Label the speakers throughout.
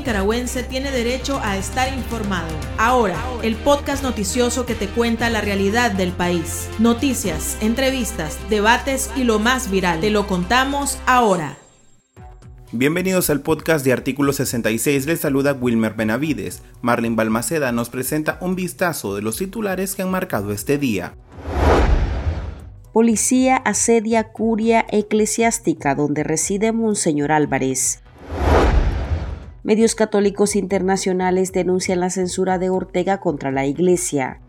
Speaker 1: nicaragüense tiene derecho a estar informado. Ahora, el podcast noticioso que te cuenta la realidad del país. Noticias, entrevistas, debates y lo más viral. Te lo contamos ahora.
Speaker 2: Bienvenidos al podcast de Artículo 66. Les saluda Wilmer Benavides. Marlene Balmaceda nos presenta un vistazo de los titulares que han marcado este día.
Speaker 3: Policía asedia curia eclesiástica donde reside Monseñor Álvarez. Medios católicos internacionales denuncian la censura de Ortega contra la Iglesia.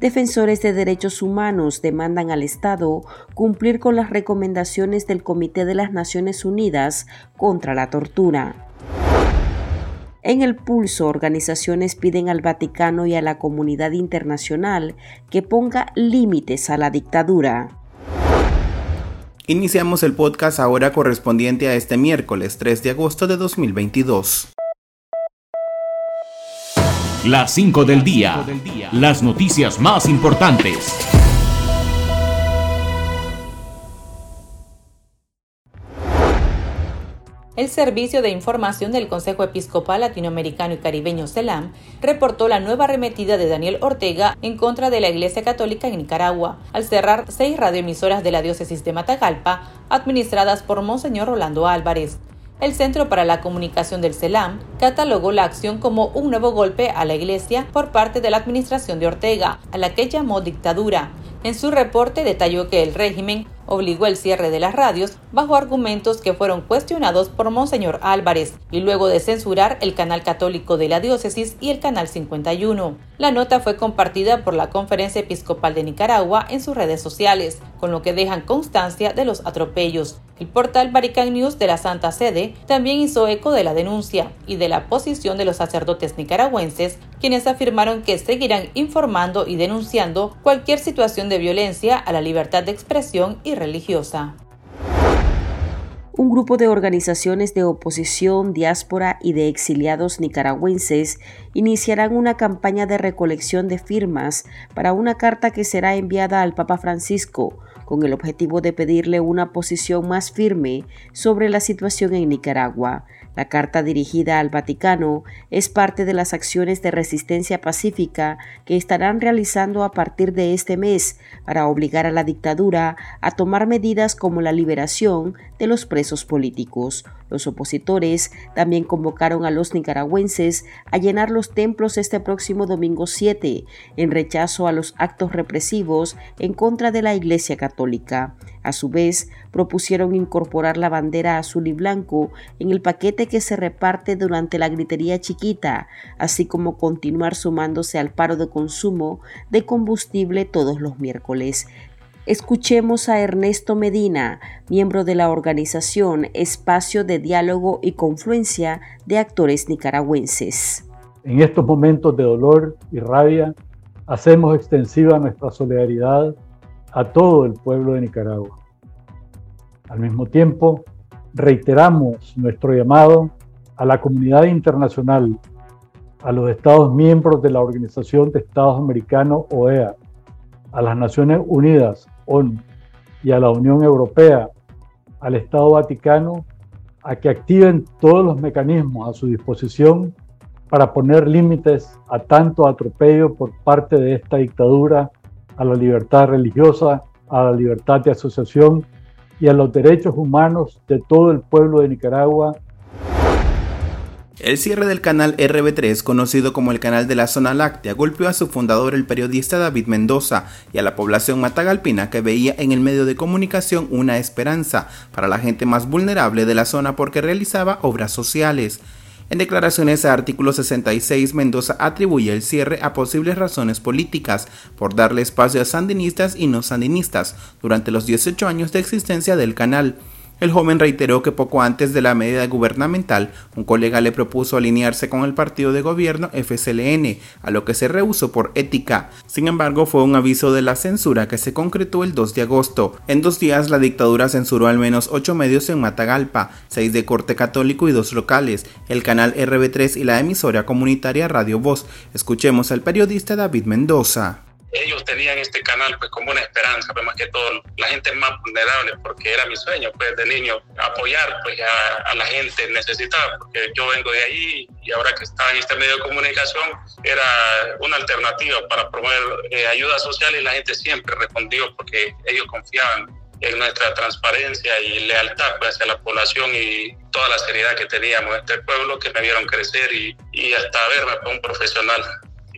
Speaker 3: Defensores de derechos humanos demandan al Estado cumplir con las recomendaciones del Comité de las Naciones Unidas contra la tortura. En el pulso, organizaciones piden al Vaticano y a la comunidad internacional que ponga límites a la dictadura.
Speaker 2: Iniciamos el podcast ahora correspondiente a este miércoles 3 de agosto de 2022.
Speaker 4: Las 5 del día. Las noticias más importantes.
Speaker 5: El Servicio de Información del Consejo Episcopal Latinoamericano y Caribeño CELAM reportó la nueva arremetida de Daniel Ortega en contra de la Iglesia Católica en Nicaragua, al cerrar seis radioemisoras de la diócesis de Matagalpa, administradas por Monseñor Rolando Álvarez. El Centro para la Comunicación del CELAM catalogó la acción como un nuevo golpe a la Iglesia por parte de la administración de Ortega, a la que llamó dictadura. En su reporte detalló que el régimen obligó el cierre de las radios bajo argumentos que fueron cuestionados por Monseñor Álvarez y luego de censurar el canal católico de la diócesis y el canal 51. La nota fue compartida por la Conferencia Episcopal de Nicaragua en sus redes sociales, con lo que dejan constancia de los atropellos. El portal Vatican News de la Santa Sede también hizo eco de la denuncia y de la posición de los sacerdotes nicaragüenses, quienes afirmaron que seguirán informando y denunciando cualquier situación de violencia a la libertad de expresión y religiosa.
Speaker 3: Un grupo de organizaciones de oposición, diáspora y de exiliados nicaragüenses iniciarán una campaña de recolección de firmas para una carta que será enviada al Papa Francisco con el objetivo de pedirle una posición más firme sobre la situación en Nicaragua. La carta dirigida al Vaticano es parte de las acciones de resistencia pacífica que estarán realizando a partir de este mes para obligar a la dictadura a tomar medidas como la liberación de los presos políticos. Los opositores también convocaron a los nicaragüenses a llenar los templos este próximo domingo 7 en rechazo a los actos represivos en contra de la Iglesia Católica. A su vez, propusieron incorporar la bandera azul y blanco en el paquete que se reparte durante la gritería chiquita, así como continuar sumándose al paro de consumo de combustible todos los miércoles. Escuchemos a Ernesto Medina, miembro de la organización Espacio de Diálogo y Confluencia de Actores Nicaragüenses.
Speaker 6: En estos momentos de dolor y rabia, hacemos extensiva nuestra solidaridad a todo el pueblo de Nicaragua. Al mismo tiempo, reiteramos nuestro llamado a la comunidad internacional, a los Estados miembros de la Organización de Estados Americanos, OEA, a las Naciones Unidas, Y a la Unión Europea, al Estado Vaticano, a que activen todos los mecanismos a su disposición para poner límites a tanto atropello por parte de esta dictadura a la libertad religiosa, a la libertad de asociación y a los derechos humanos de todo el pueblo de Nicaragua
Speaker 2: el cierre del canal RB3, conocido como el canal de la zona láctea, golpeó a su fundador, el periodista David Mendoza, y a la población matagalpina que veía en el medio de comunicación una esperanza para la gente más vulnerable de la zona porque realizaba obras sociales. En declaraciones a artículo 66, Mendoza atribuye el cierre a posibles razones políticas por darle espacio a sandinistas y no sandinistas durante los 18 años de existencia del canal. El joven reiteró que poco antes de la medida gubernamental, un colega le propuso alinearse con el partido de gobierno FCLN, a lo que se rehusó por ética. Sin embargo, fue un aviso de la censura que se concretó el 2 de agosto. En dos días, la dictadura censuró al menos ocho medios en Matagalpa, seis de corte católico y dos locales, el canal RB3 y la emisora comunitaria Radio Voz. Escuchemos al periodista David Mendoza.
Speaker 7: Ellos tenían este canal pues como una esperanza, pues más que todo la gente más vulnerable, porque era mi sueño pues de niño apoyar pues a, la gente necesitada, porque yo vengo de ahí y ahora que estaba en este medio de comunicación era una alternativa para promover eh, ayuda social y la gente siempre respondió porque ellos confiaban en nuestra transparencia y lealtad pues, hacia la población y toda la seriedad que teníamos en este pueblo que me vieron crecer y, hasta verme como un profesional.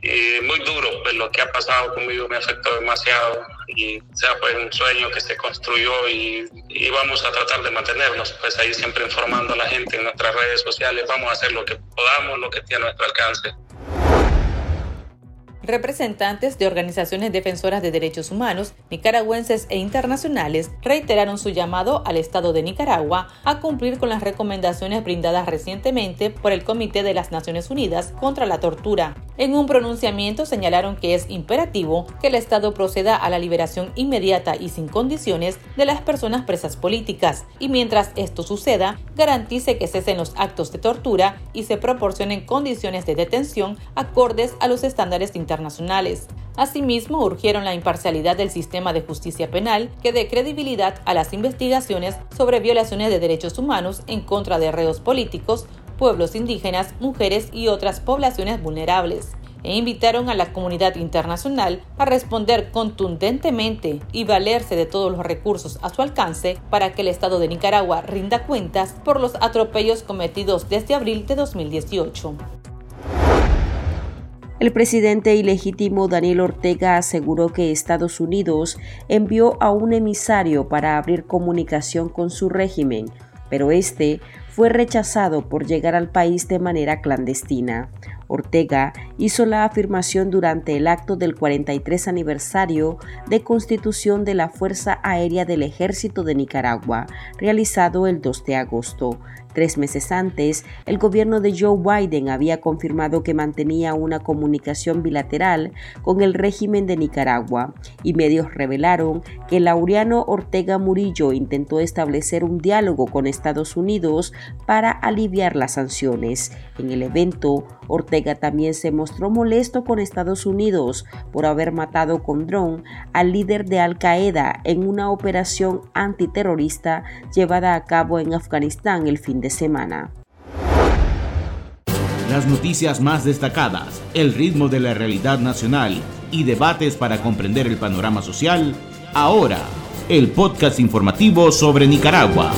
Speaker 7: Y muy duro, pues lo que ha pasado conmigo me afectó demasiado y sea pues un sueño que se construyó y, y, vamos a tratar de mantenernos pues ahí siempre informando a la gente en nuestras redes sociales, vamos a hacer lo que podamos, lo que tiene a nuestro alcance.
Speaker 5: Representantes de organizaciones defensoras de derechos humanos, nicaragüenses e internacionales reiteraron su llamado al Estado de Nicaragua a cumplir con las recomendaciones brindadas recientemente por el Comité de las Naciones Unidas contra la Tortura. En un pronunciamiento señalaron que es imperativo que el Estado proceda a la liberación inmediata y sin condiciones de las personas presas políticas y mientras esto suceda, garantice que cesen los actos de tortura y se proporcionen condiciones de detención acordes a los estándares internacionales. Asimismo, urgieron la imparcialidad del sistema de justicia penal que dé credibilidad a las investigaciones sobre violaciones de derechos humanos en contra de reos políticos, pueblos indígenas, mujeres y otras poblaciones vulnerables e invitaron a la comunidad internacional a responder contundentemente y valerse de todos los recursos a su alcance para que el Estado de Nicaragua rinda cuentas por los atropellos cometidos desde abril de 2018.
Speaker 3: El presidente ilegítimo Daniel Ortega aseguró que Estados Unidos envió a un emisario para abrir comunicación con su régimen, pero este fue rechazado por llegar al país de manera clandestina. Ortega hizo la afirmación durante el acto del 43 aniversario de constitución de la Fuerza Aérea del Ejército de Nicaragua, realizado el 2 de agosto, Tres meses antes, el gobierno de Joe Biden había confirmado que mantenía una comunicación bilateral con el régimen de Nicaragua y medios revelaron que Laureano Ortega Murillo intentó establecer un diálogo con Estados Unidos para aliviar las sanciones. En el evento, Ortega también se mostró molesto con Estados Unidos por haber matado con dron al líder de Al Qaeda en una operación antiterrorista llevada a cabo en Afganistán el fin de semana.
Speaker 4: Las noticias más destacadas, el ritmo de la realidad nacional y debates para comprender el panorama social, ahora, el podcast informativo sobre Nicaragua.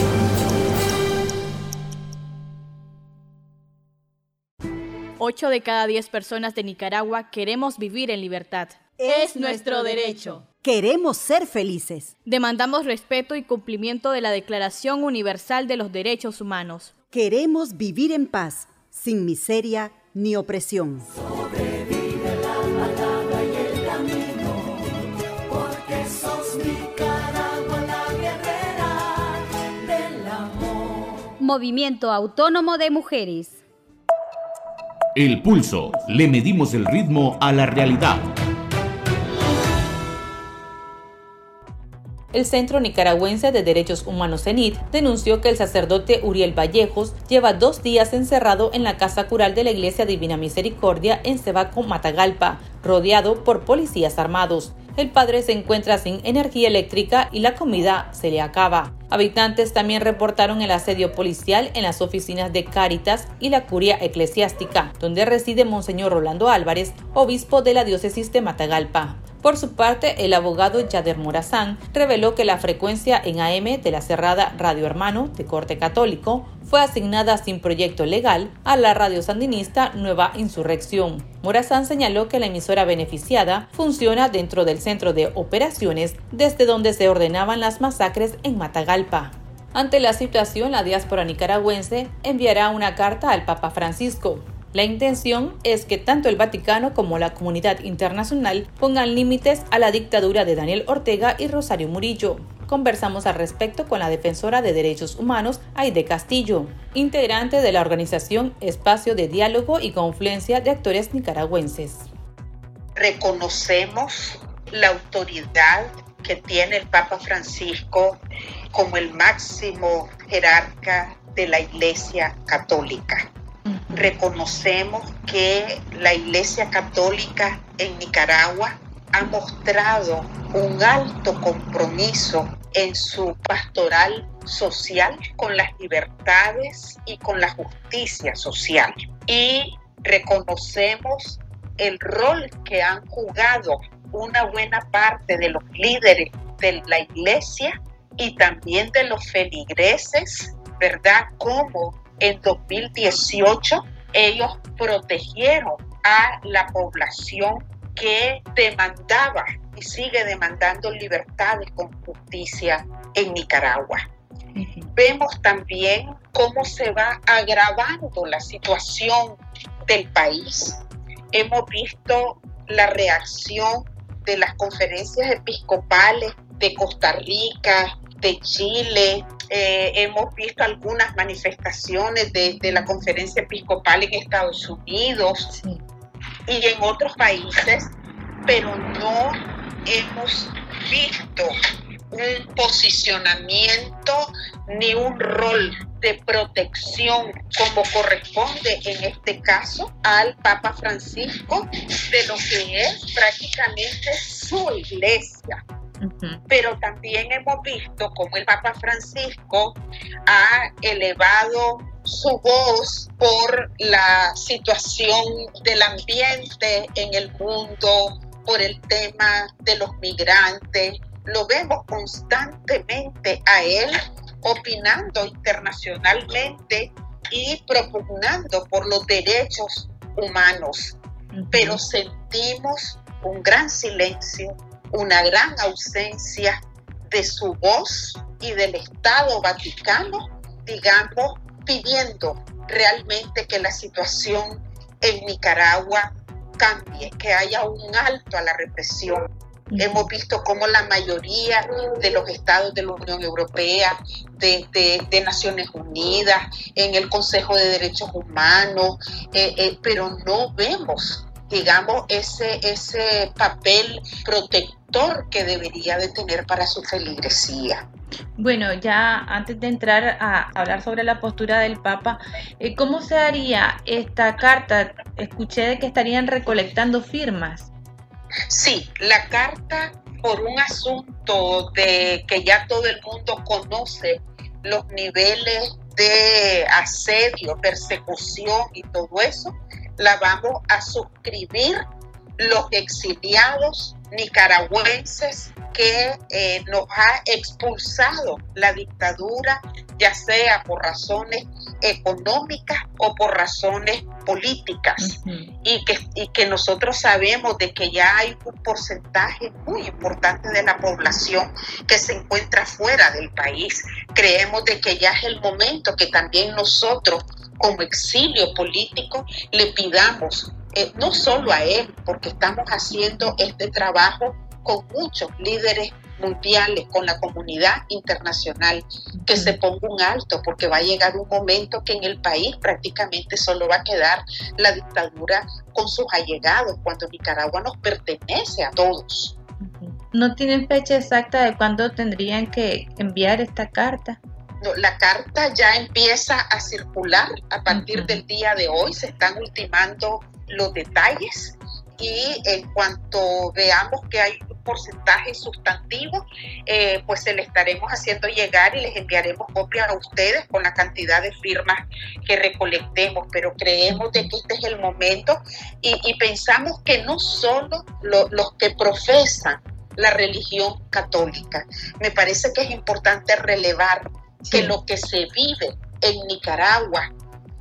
Speaker 8: Ocho de cada diez personas de Nicaragua queremos vivir en libertad. Es nuestro derecho.
Speaker 9: Queremos ser felices.
Speaker 8: Demandamos respeto y cumplimiento de la Declaración Universal de los Derechos Humanos.
Speaker 9: Queremos vivir en paz, sin miseria ni opresión. Sobrevive la palabra y el camino, porque sos Nicaragua la guerrera
Speaker 8: del amor. Movimiento Autónomo de Mujeres.
Speaker 4: El pulso. Le medimos el ritmo a la realidad.
Speaker 5: El Centro Nicaragüense de Derechos Humanos CENIT denunció que el sacerdote Uriel Vallejos lleva dos días encerrado en la casa cural de la Iglesia Divina Misericordia en Cebaco, Matagalpa, rodeado por policías armados. El padre se encuentra sin energía eléctrica y la comida se le acaba. Habitantes también reportaron el asedio policial en las oficinas de Cáritas y la curia eclesiástica, donde reside Monseñor Rolando Álvarez, obispo de la diócesis de Matagalpa. Por su parte, el abogado Yader Morazán reveló que la frecuencia en AM de la cerrada Radio Hermano de corte católico fue asignada sin proyecto legal a la radio sandinista Nueva Insurrección. Morazán señaló que la emisora beneficiada funciona dentro del centro de operaciones desde donde se ordenaban las masacres en Matagalpa. Ante la situación, la diáspora nicaragüense enviará una carta al Papa Francisco la intención es que tanto el Vaticano como la comunidad internacional pongan límites a la dictadura de Daniel Ortega y Rosario Murillo. Conversamos al respecto con la defensora de derechos humanos, Aide Castillo, integrante de la organización Espacio de Diálogo y Confluencia de Actores Nicaragüenses.
Speaker 10: Reconocemos la autoridad que tiene el Papa Francisco como el máximo jerarca de la Iglesia Católica reconocemos que la Iglesia Católica en Nicaragua ha mostrado un alto compromiso en su pastoral social con las libertades y con la justicia social. Y reconocemos el rol que han jugado una buena parte de los líderes de la iglesia y también de los feligreses, ¿verdad? Como en 2018 ellos protegieron a la población que demandaba y sigue demandando libertades con justicia en Nicaragua. Vemos también cómo se va agravando la situación del país. Hemos visto la reacción de las conferencias episcopales de Costa Rica, de Chile, eh, hemos visto algunas manifestaciones de, la conferencia episcopal en Estados Unidos y en otros países, pero no hemos visto un posicionamiento ni un rol de protección como corresponde en este caso al Papa Francisco de lo que es prácticamente su iglesia. Pero también hemos visto cómo el Papa Francisco ha elevado su voz por la situación del ambiente en el mundo, por el tema de los migrantes. Lo vemos constantemente a él opinando internacionalmente y propugnando por los derechos humanos. Pero sentimos un gran silencio una gran ausencia de su voz y del Estado Vaticano, digamos, pidiendo realmente que la situación en Nicaragua cambie, que haya un alto a la represión. Hemos visto cómo la mayoría de los estados de la Unión Europea, de, Naciones Unidas, en el Consejo de Derechos Humanos, eh, eh, pero no vemos digamos, ese, ese papel protector que debería de tener para su feligresía.
Speaker 5: Bueno, ya antes de entrar a hablar sobre la postura del Papa, eh, ¿cómo se haría esta carta? Escuché de que estarían recolectando firmas.
Speaker 10: Sí, la carta por un asunto de que ya todo el mundo conoce los niveles de asedio, persecución y todo eso, la vamos a suscribir los exiliados nicaragüenses que eh, nos ha expulsado la dictadura, ya sea por razones económicas o por razones políticas, y, que, y que nosotros sabemos de que ya hay un porcentaje muy importante de la población que se encuentra fuera del país. Creemos de que ya es el momento que también nosotros como exilio político le pidamos, eh, no solo a él, porque estamos haciendo este trabajo con muchos líderes mundiales, con la comunidad internacional, que se ponga un alto, porque va a llegar un momento que en el país prácticamente solo va a quedar la dictadura con sus allegados, cuando Nicaragua nos pertenece a todos.
Speaker 5: ¿No tienen fecha exacta de cuándo tendrían que enviar esta carta?
Speaker 10: la carta ya empieza a circular a partir del día de hoy, se están ultimando los detalles y en cuanto veamos que hay un porcentaje sustantivo, eh, pues se le estaremos haciendo llegar y les enviaremos copia a ustedes con la cantidad de firmas que recolectemos, pero creemos de que este es el momento y, pensamos que no solo los que profesan la religión católica, me parece que es importante relevar que lo que se vive en Nicaragua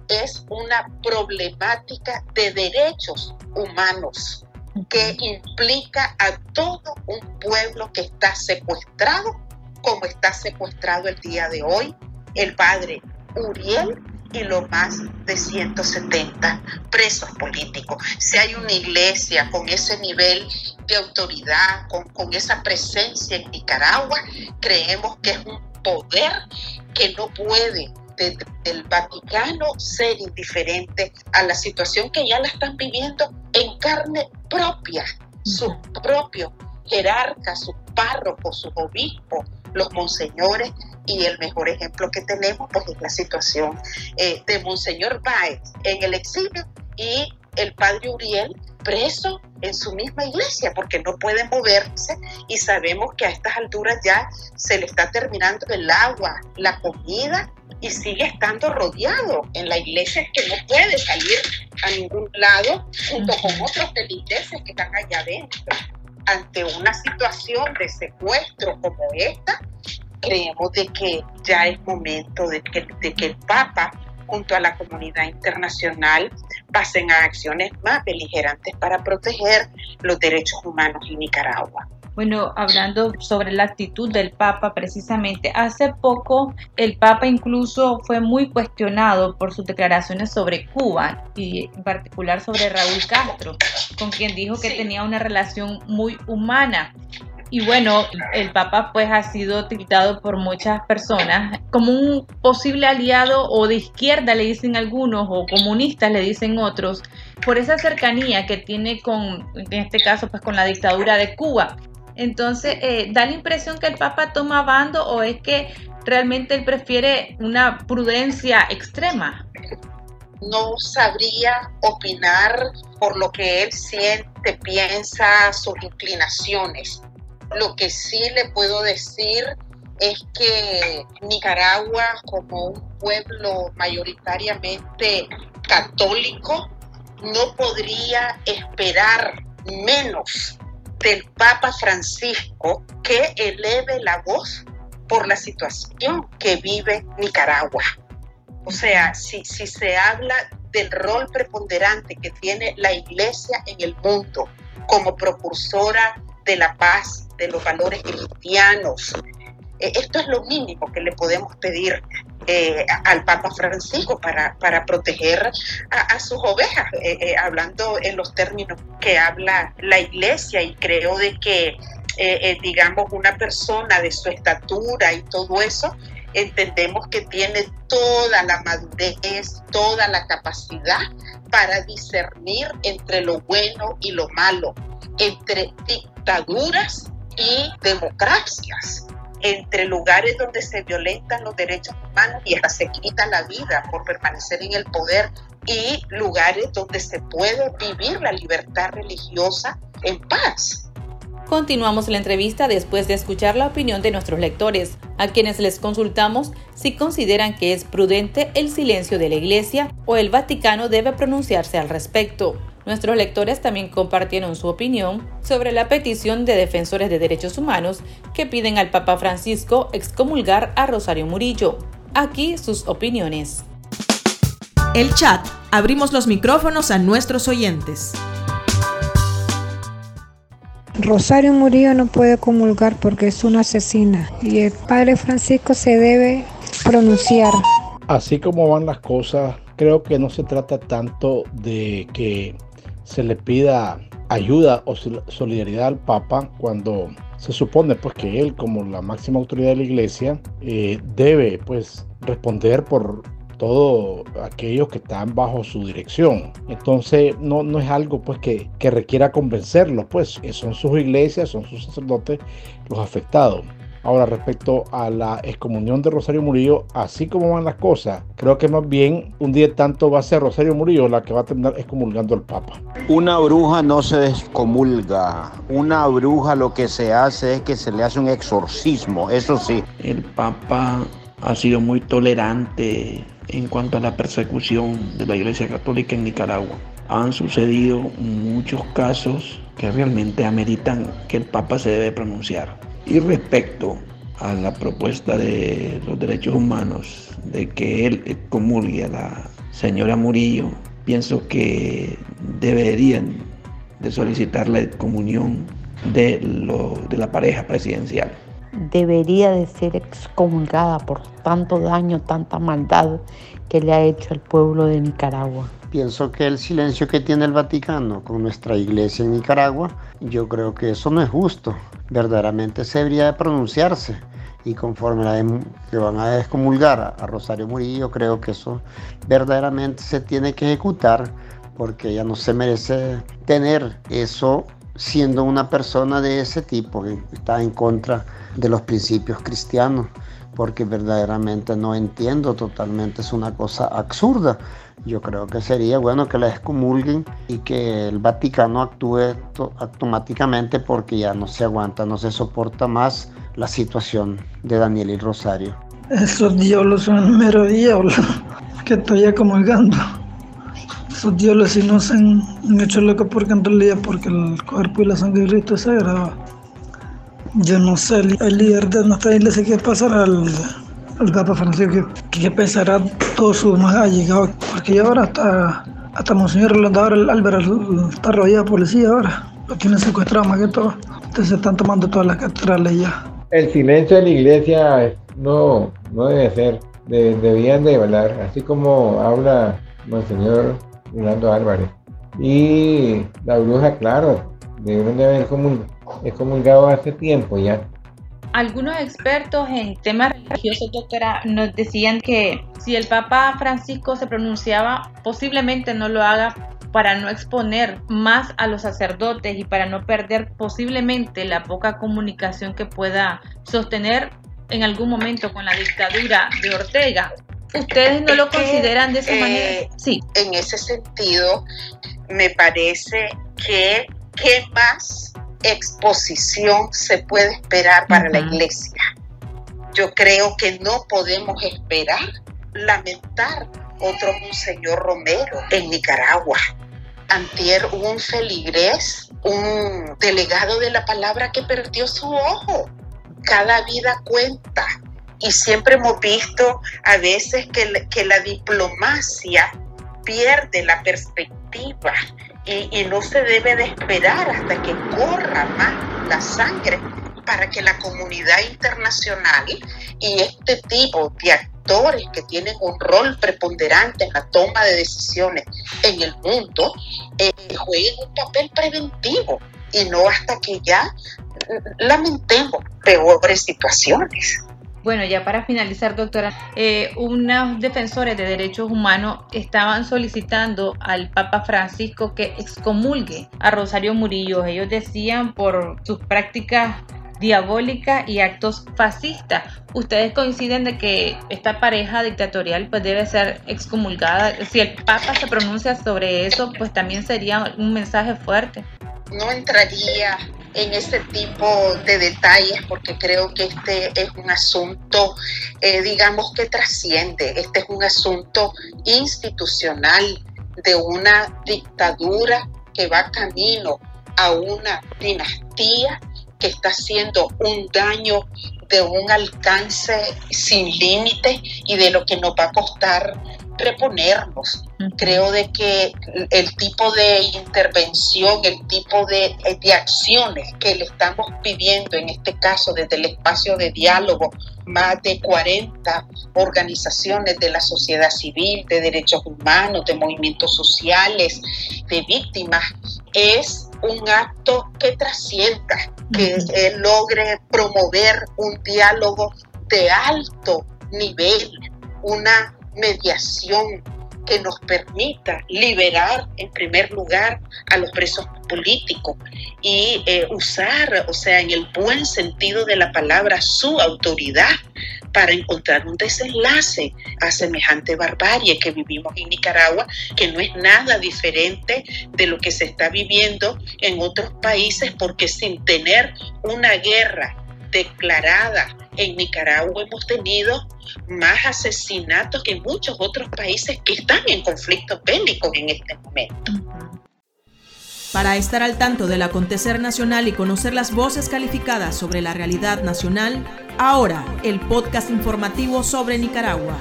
Speaker 10: es una problemática de derechos humanos que implica a todo un pueblo que está secuestrado, como está secuestrado el día de hoy el padre Uriel y lo más de 170 presos políticos. Si hay una iglesia con ese nivel de autoridad, con, con esa presencia en Nicaragua, creemos que es un poder que no puede desde el Vaticano ser indiferente a la situación que ya la están viviendo en carne propia, sus propios jerarcas, sus párrocos, sus obispos, los monseñores, y el mejor ejemplo que tenemos pues es la situación eh, de Monseñor Báez en el exilio y el padre Uriel preso en su misma iglesia porque no puede moverse y sabemos que a estas alturas ya se le está terminando el agua, la comida y sigue estando rodeado en la iglesia que no puede salir a ningún lado junto con otros delincuentes que están allá adentro. Ante una situación de secuestro como esta, creemos de que ya es momento de que, de que el Papa junto a la comunidad internacional pasen a acciones más beligerantes para proteger los derechos humanos en Nicaragua.
Speaker 5: Bueno, hablando sobre la actitud del Papa, precisamente, hace poco el Papa incluso fue muy cuestionado por sus declaraciones sobre Cuba y en particular sobre Raúl Castro, con quien dijo que tenía una relación muy humana. Y bueno, el Papa pues ha sido tildado por muchas personas como un posible aliado o de izquierda le dicen algunos o comunistas le dicen otros por esa cercanía que tiene con, en este caso pues con la dictadura de Cuba. Entonces, eh, ¿da la impresión que el Papa toma bando o es que realmente él prefiere una prudencia extrema?
Speaker 10: No sabría opinar por lo que él siente, piensa, sus inclinaciones. Lo que sí le puedo decir es que Nicaragua, como un pueblo mayoritariamente católico, no podría esperar menos del Papa Francisco que eleve la voz por la situación que vive Nicaragua. O sea, si, se habla del rol preponderante que tiene la iglesia en el mundo como propulsora de la paz, de los valores cristianos. Eh, esto es lo mínimo que le podemos pedir eh, al Papa Francisco para, para proteger a, sus ovejas, eh, hablando en los términos que habla la iglesia y creo de que, digamos, una persona de su estatura y todo eso, entendemos que tiene toda la madurez, toda la capacidad para discernir entre lo bueno y lo malo, entre dictaduras y democracias entre lugares donde se violentan los derechos humanos y hasta se quita la vida por permanecer en el poder y lugares donde se puede vivir la libertad religiosa en paz.
Speaker 5: Continuamos la entrevista después de escuchar la opinión de nuestros lectores, a quienes les consultamos si consideran que es prudente el silencio de la Iglesia o el Vaticano debe pronunciarse al respecto. Nuestros lectores también compartieron su opinión sobre la petición de defensores de derechos humanos que piden al Papa Francisco excomulgar a Rosario Murillo. Aquí sus opiniones.
Speaker 1: El chat. Abrimos los micrófonos a nuestros oyentes.
Speaker 11: Rosario Murillo no puede comulgar porque es una asesina y el Padre Francisco se debe pronunciar.
Speaker 12: Así como van las cosas, creo que no se trata tanto de que se le pida ayuda o solidaridad al Papa cuando se supone pues que él como la máxima autoridad de la iglesia eh, debe pues responder por todo aquellos que están bajo su dirección. Entonces no, no es algo pues que, que requiera convencerlos, pues son sus iglesias, son sus sacerdotes los afectados. Ahora, respecto a la excomunión de Rosario Murillo, así como van las cosas, creo que más bien un día tanto va a ser Rosario Murillo la que va a terminar excomulgando al Papa.
Speaker 13: Una bruja no se descomulga. Una bruja lo que se hace es que se le hace un exorcismo, eso sí.
Speaker 14: El Papa ha sido muy tolerante en cuanto a la persecución de la Iglesia Católica en Nicaragua. Han sucedido muchos casos que realmente ameritan que el Papa se debe pronunciar. Y respecto a la propuesta de los derechos humanos de que él comulgue a la señora Murillo, pienso que deberían de solicitar la comunión de, de la pareja presidencial.
Speaker 15: Debería de ser excomulgada por tanto daño, tanta maldad que le ha hecho al pueblo de Nicaragua.
Speaker 13: Pienso que el silencio que tiene el Vaticano con nuestra iglesia en Nicaragua, yo creo que eso no es justo. Verdaderamente se debería de pronunciarse y conforme la que van a descomulgar a, Rosario Murillo, creo que eso verdaderamente se tiene que ejecutar porque ella no se merece tener eso siendo una persona de ese tipo que está en contra de los principios cristianos porque verdaderamente no entiendo totalmente, es una cosa absurda. Yo creo que sería bueno que la excomulguen y que el Vaticano actúe automáticamente porque ya no se aguanta, no se soporta más la situación de Daniel y Rosario.
Speaker 16: Esos diablos son mero diablo que estoy comulgando. Esos diablos si no se han, hecho loco porque en realidad porque el cuerpo y la sangre de Cristo es sagrado. Yo no sé, el líder de nuestra iglesia que pasará al, al Papa Francisco, que, pensará todo su más allegado, porque ya ahora está, hasta Monseñor Rolando ahora el Álvaro está rodeado de policía ahora, lo tienen secuestrado más que todo, entonces se están tomando todas las catedrales ya.
Speaker 17: El silencio de la iglesia no, no debe ser, debían de hablar, así como habla Monseñor Rolando Álvarez. Y la bruja, claro, deben de haber excomulgado hace tiempo ya.
Speaker 5: Algunos expertos en temas religiosos, doctora, nos decían que si el Papa Francisco se pronunciaba, posiblemente no lo haga para no exponer más a los sacerdotes y para no perder posiblemente la poca comunicación que pueda sostener en algún momento con la dictadura de Ortega. ¿Ustedes no lo consideran de esa manera?
Speaker 10: Eh, sí. En ese sentido, me parece que qué más exposición se puede esperar para la iglesia. Yo creo que no podemos esperar lamentar otro Monseñor Romero en Nicaragua. Antier un feligrés, un delegado de la palabra que perdió su ojo. Cada vida cuenta. Y siempre hemos visto a veces que, que la diplomacia pierde la perspectiva y, no se debe de esperar hasta que corra más la sangre para que la comunidad internacional y este tipo de actores que tienen un rol preponderante en la toma de decisiones en el mundo eh, jueguen un papel preventivo y no hasta que ya lamentemos peores situaciones.
Speaker 5: Bueno, ya para finalizar, doctora, eh, unos defensores de derechos humanos estaban solicitando al Papa Francisco que excomulgue a Rosario Murillo. Ellos decían por sus prácticas diabólicas y actos fascistas. ¿Ustedes coinciden de que esta pareja dictatorial pues debe ser excomulgada? Si el Papa se pronuncia sobre eso, pues también sería un mensaje fuerte.
Speaker 10: No entraría en ese tipo de detalles porque creo que este es un asunto, eh, digamos, que trasciende. Este es un asunto institucional de una dictadura que va camino a una dinastía que está haciendo un daño de un alcance sin límite y de lo que nos va a costar reponernos. Creo de que el tipo de intervención, el tipo de, de, acciones que le estamos pidiendo, en este caso desde el espacio de diálogo, más de 40 organizaciones de la sociedad civil, de derechos humanos, de movimientos sociales, de víctimas, es un acto que trascienda, que logre promover un diálogo de alto nivel, una mediación que nos permita liberar en primer lugar a los presos políticos y eh, usar, o sea, en el buen sentido de la palabra, su autoridad para encontrar un desenlace a semejante barbarie que vivimos en Nicaragua, que no es nada diferente de lo que se está viviendo en otros países, porque sin tener una guerra declarada en Nicaragua hemos tenido más asesinatos que en muchos otros países que están en conflictos bélicos en este momento.
Speaker 1: Para estar al tanto del acontecer nacional y conocer las voces calificadas sobre la realidad nacional, ahora el podcast informativo sobre Nicaragua.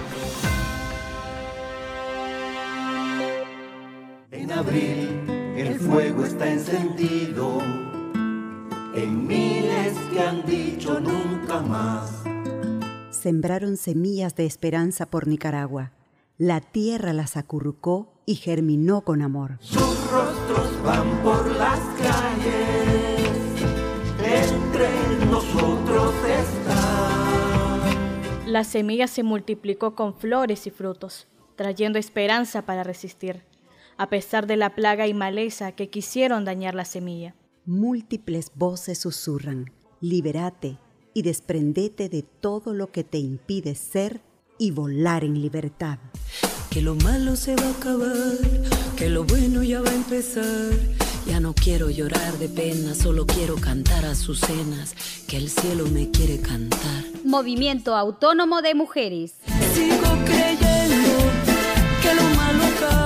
Speaker 18: En abril el fuego está encendido en miles que han dicho nunca más.
Speaker 9: Sembraron semillas de esperanza por Nicaragua. La tierra las acurrucó y germinó con amor.
Speaker 18: Sus rostros van por las calles, entre nosotros están.
Speaker 8: La semilla se multiplicó con flores y frutos, trayendo esperanza para resistir, a pesar de la plaga y maleza que quisieron dañar la semilla
Speaker 9: múltiples voces susurran, liberate, y desprendete de todo lo que te impide ser y volar en libertad.
Speaker 19: Que lo malo se va a acabar, que lo bueno ya va a empezar. Ya no quiero llorar de pena, solo quiero cantar a sus cenas, que el cielo me quiere cantar.
Speaker 20: Movimiento Autónomo de Mujeres.
Speaker 19: Sigo creyendo que lo malo acaba,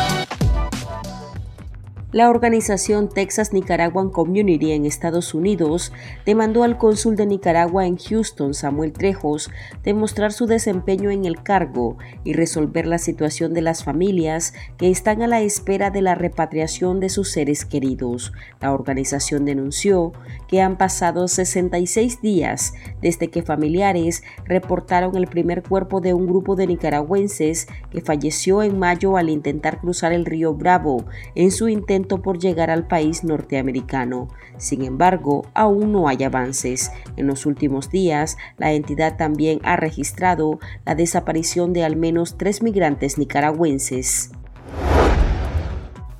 Speaker 3: La organización Texas Nicaraguan Community en Estados Unidos demandó al cónsul de Nicaragua en Houston, Samuel Trejos, demostrar su desempeño en el cargo y resolver la situación de las familias que están a la espera de la repatriación de sus seres queridos. La organización denunció que han pasado 66 días desde que familiares reportaron el primer cuerpo de un grupo de nicaragüenses que falleció en mayo al intentar cruzar el río Bravo en su por llegar al país norteamericano. Sin embargo, aún no hay avances. En los últimos días, la entidad también ha registrado la desaparición de al menos tres migrantes nicaragüenses.